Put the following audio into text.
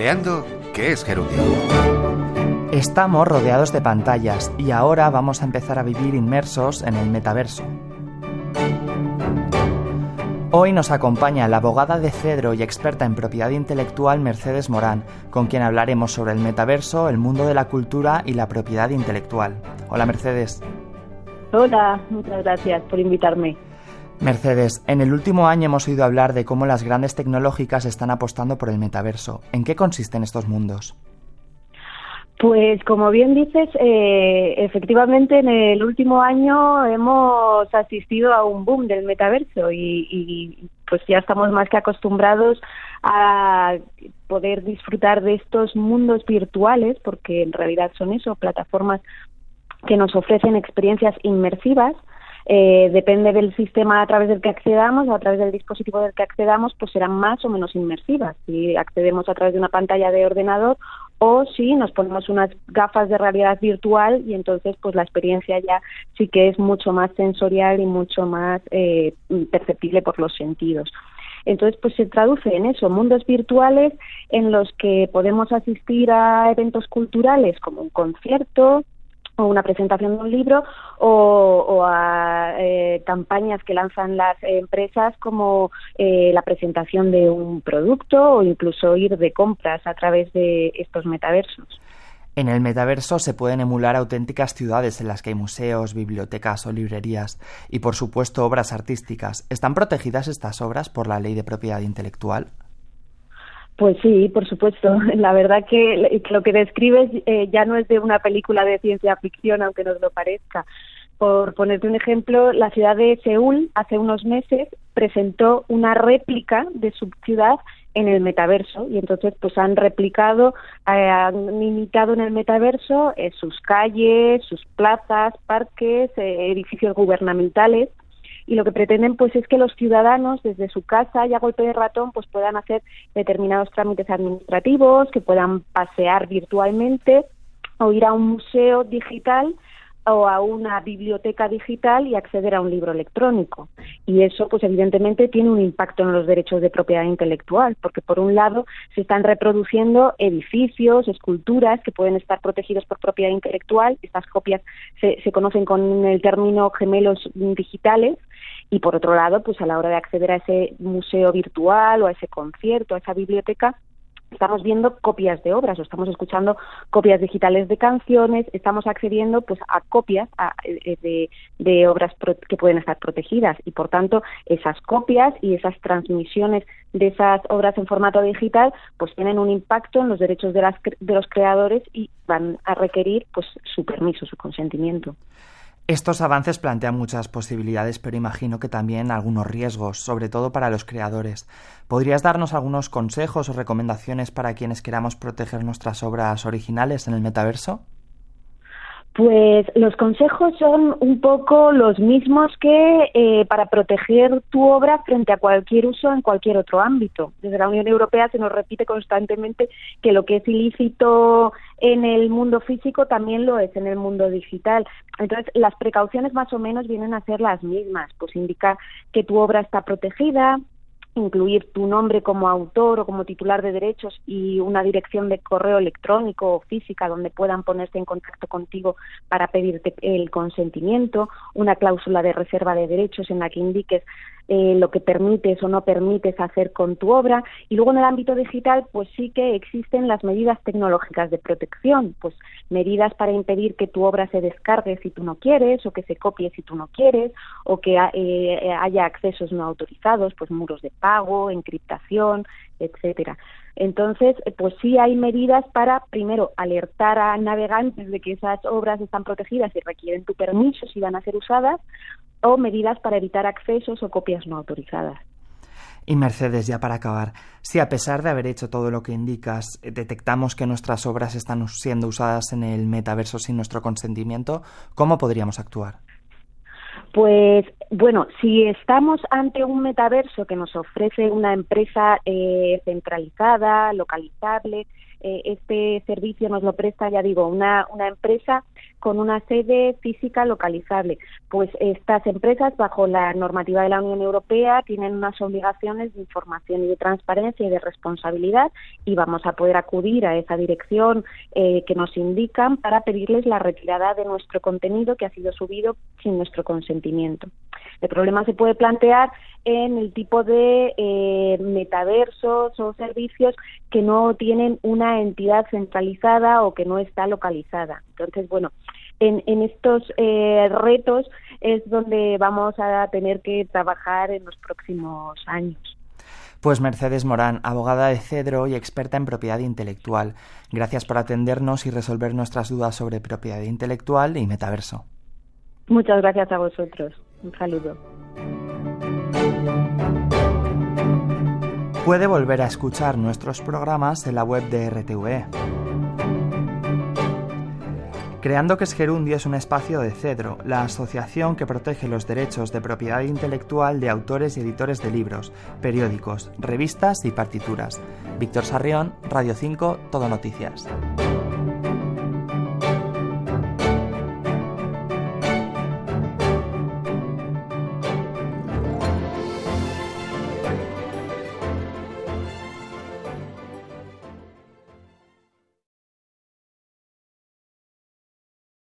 Creando, ¿qué es Gerundio? Estamos rodeados de pantallas y ahora vamos a empezar a vivir inmersos en el metaverso. Hoy nos acompaña la abogada de Cedro y experta en propiedad intelectual Mercedes Morán, con quien hablaremos sobre el metaverso, el mundo de la cultura y la propiedad intelectual. Hola Mercedes. Hola, muchas gracias por invitarme. Mercedes, en el último año hemos oído hablar de cómo las grandes tecnológicas están apostando por el metaverso. ¿En qué consisten estos mundos? Pues como bien dices, eh, efectivamente en el último año hemos asistido a un boom del metaverso y, y, pues ya estamos más que acostumbrados a poder disfrutar de estos mundos virtuales, porque en realidad son eso, plataformas que nos ofrecen experiencias inmersivas eh, depende del sistema a través del que accedamos o a través del dispositivo del que accedamos, pues serán más o menos inmersivas. Si accedemos a través de una pantalla de ordenador o si nos ponemos unas gafas de realidad virtual y entonces pues la experiencia ya sí que es mucho más sensorial y mucho más eh, perceptible por los sentidos. Entonces, pues se traduce en eso, mundos virtuales en los que podemos asistir a eventos culturales como un concierto, una presentación de un libro o, a eh, campañas que lanzan las empresas como eh, la presentación de un producto o incluso ir de compras a través de estos metaversos. En el metaverso se pueden emular auténticas ciudades en las que hay museos, bibliotecas o librerías y por supuesto obras artísticas. ¿Están protegidas estas obras por la ley de propiedad intelectual? Pues sí, por supuesto. La verdad que lo que describes eh, ya no es de una película de ciencia ficción, aunque nos lo parezca. Por ponerte un ejemplo, la ciudad de Seúl hace unos meses presentó una réplica de su ciudad en el metaverso y entonces pues han replicado, eh, han imitado en el metaverso eh, sus calles, sus plazas, parques, edificios gubernamentales y lo que pretenden pues es que los ciudadanos desde su casa y a golpe de ratón pues puedan hacer determinados trámites administrativos, que puedan pasear virtualmente o ir a un museo digital o a una biblioteca digital y acceder a un libro electrónico. Y eso, pues evidentemente, tiene un impacto en los derechos de propiedad intelectual, porque por un lado se están reproduciendo edificios, esculturas que pueden estar protegidos por propiedad intelectual. Estas copias se, se conocen con el término gemelos digitales. Y por otro lado, pues a la hora de acceder a ese museo virtual o a ese concierto, a esa biblioteca, estamos viendo copias de obras o estamos escuchando copias digitales de canciones, estamos accediendo pues a copias eh, de, obras que pueden estar protegidas y por tanto esas copias y esas transmisiones de esas obras en formato digital pues tienen un impacto en los derechos de, las, de los creadores y van a requerir pues su permiso, su consentimiento. Estos avances plantean muchas posibilidades, pero imagino que también algunos riesgos, sobre todo para los creadores. ¿Podrías darnos algunos consejos o recomendaciones para quienes queramos proteger nuestras obras originales en el metaverso? Pues los consejos son un poco los mismos que eh, para proteger tu obra frente a cualquier uso en cualquier otro ámbito. Desde la Unión Europea se nos repite constantemente que lo que es ilícito en el mundo físico también lo es en el mundo digital. Entonces, las precauciones más o menos vienen a ser las mismas, pues indicar que tu obra está protegida, incluir tu nombre como autor o como titular de derechos y una dirección de correo electrónico o física donde puedan ponerse en contacto contigo para pedirte el consentimiento, una cláusula de reserva de derechos en la que indiques eh, lo que permites o no permites hacer con tu obra. Y luego en el ámbito digital, pues sí que existen las medidas tecnológicas de protección, pues medidas para impedir que tu obra se descargue si tú no quieres, o que se copie si tú no quieres, o que eh, haya accesos no autorizados, pues muros de pago, encriptación, etcétera. Entonces, pues sí hay medidas para, primero, alertar a navegantes de que esas obras están protegidas y requieren tu permiso si van a ser usadas, o medidas para evitar accesos o copias no autorizadas. Y Mercedes, ya para acabar, si a pesar de haber hecho todo lo que indicas, eh, detectamos que nuestras obras están siendo usadas en el metaverso sin nuestro consentimiento, ¿cómo podríamos actuar? Pues bueno, si estamos ante un metaverso que nos ofrece una empresa eh, centralizada, localizable, eh, este servicio nos lo presta, ya digo, una, una empresa con una sede física localizable. Pues estas empresas, bajo la normativa de la Unión Europea, tienen unas obligaciones de información y de transparencia y de responsabilidad y vamos a poder acudir a esa dirección eh, que nos indican para pedirles la retirada de nuestro contenido que ha sido subido sin nuestro consentimiento. El problema se puede plantear en el tipo de eh, metaversos o servicios que no tienen una entidad centralizada o que no está localizada. Entonces, bueno, en, en estos eh, retos es donde vamos a tener que trabajar en los próximos años. Pues Mercedes Morán, abogada de Cedro y experta en propiedad intelectual. Gracias por atendernos y resolver nuestras dudas sobre propiedad intelectual y metaverso. Muchas gracias a vosotros. Un saludo. Puede volver a escuchar nuestros programas en la web de RTV. Creando que es es un espacio de Cedro, la asociación que protege los derechos de propiedad intelectual de autores y editores de libros, periódicos, revistas y partituras. Víctor Sarrión, Radio 5, Todo Noticias.